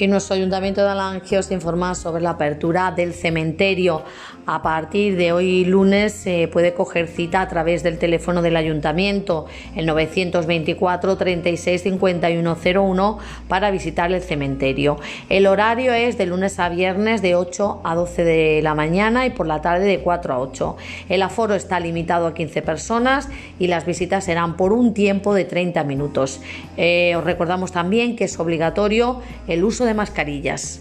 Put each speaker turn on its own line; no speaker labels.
Y nuestro Ayuntamiento de Alange os informa sobre la apertura del cementerio. A partir de hoy lunes se puede coger cita a través del teléfono del Ayuntamiento, el 924 36 5101, para visitar el cementerio. El horario es de lunes a viernes de 8 a 12 de la mañana y por la tarde de 4 a 8. El aforo está limitado a 15 personas y las visitas serán por un tiempo de 30 minutos. Eh, os recordamos también que es obligatorio el uso de mascarillas.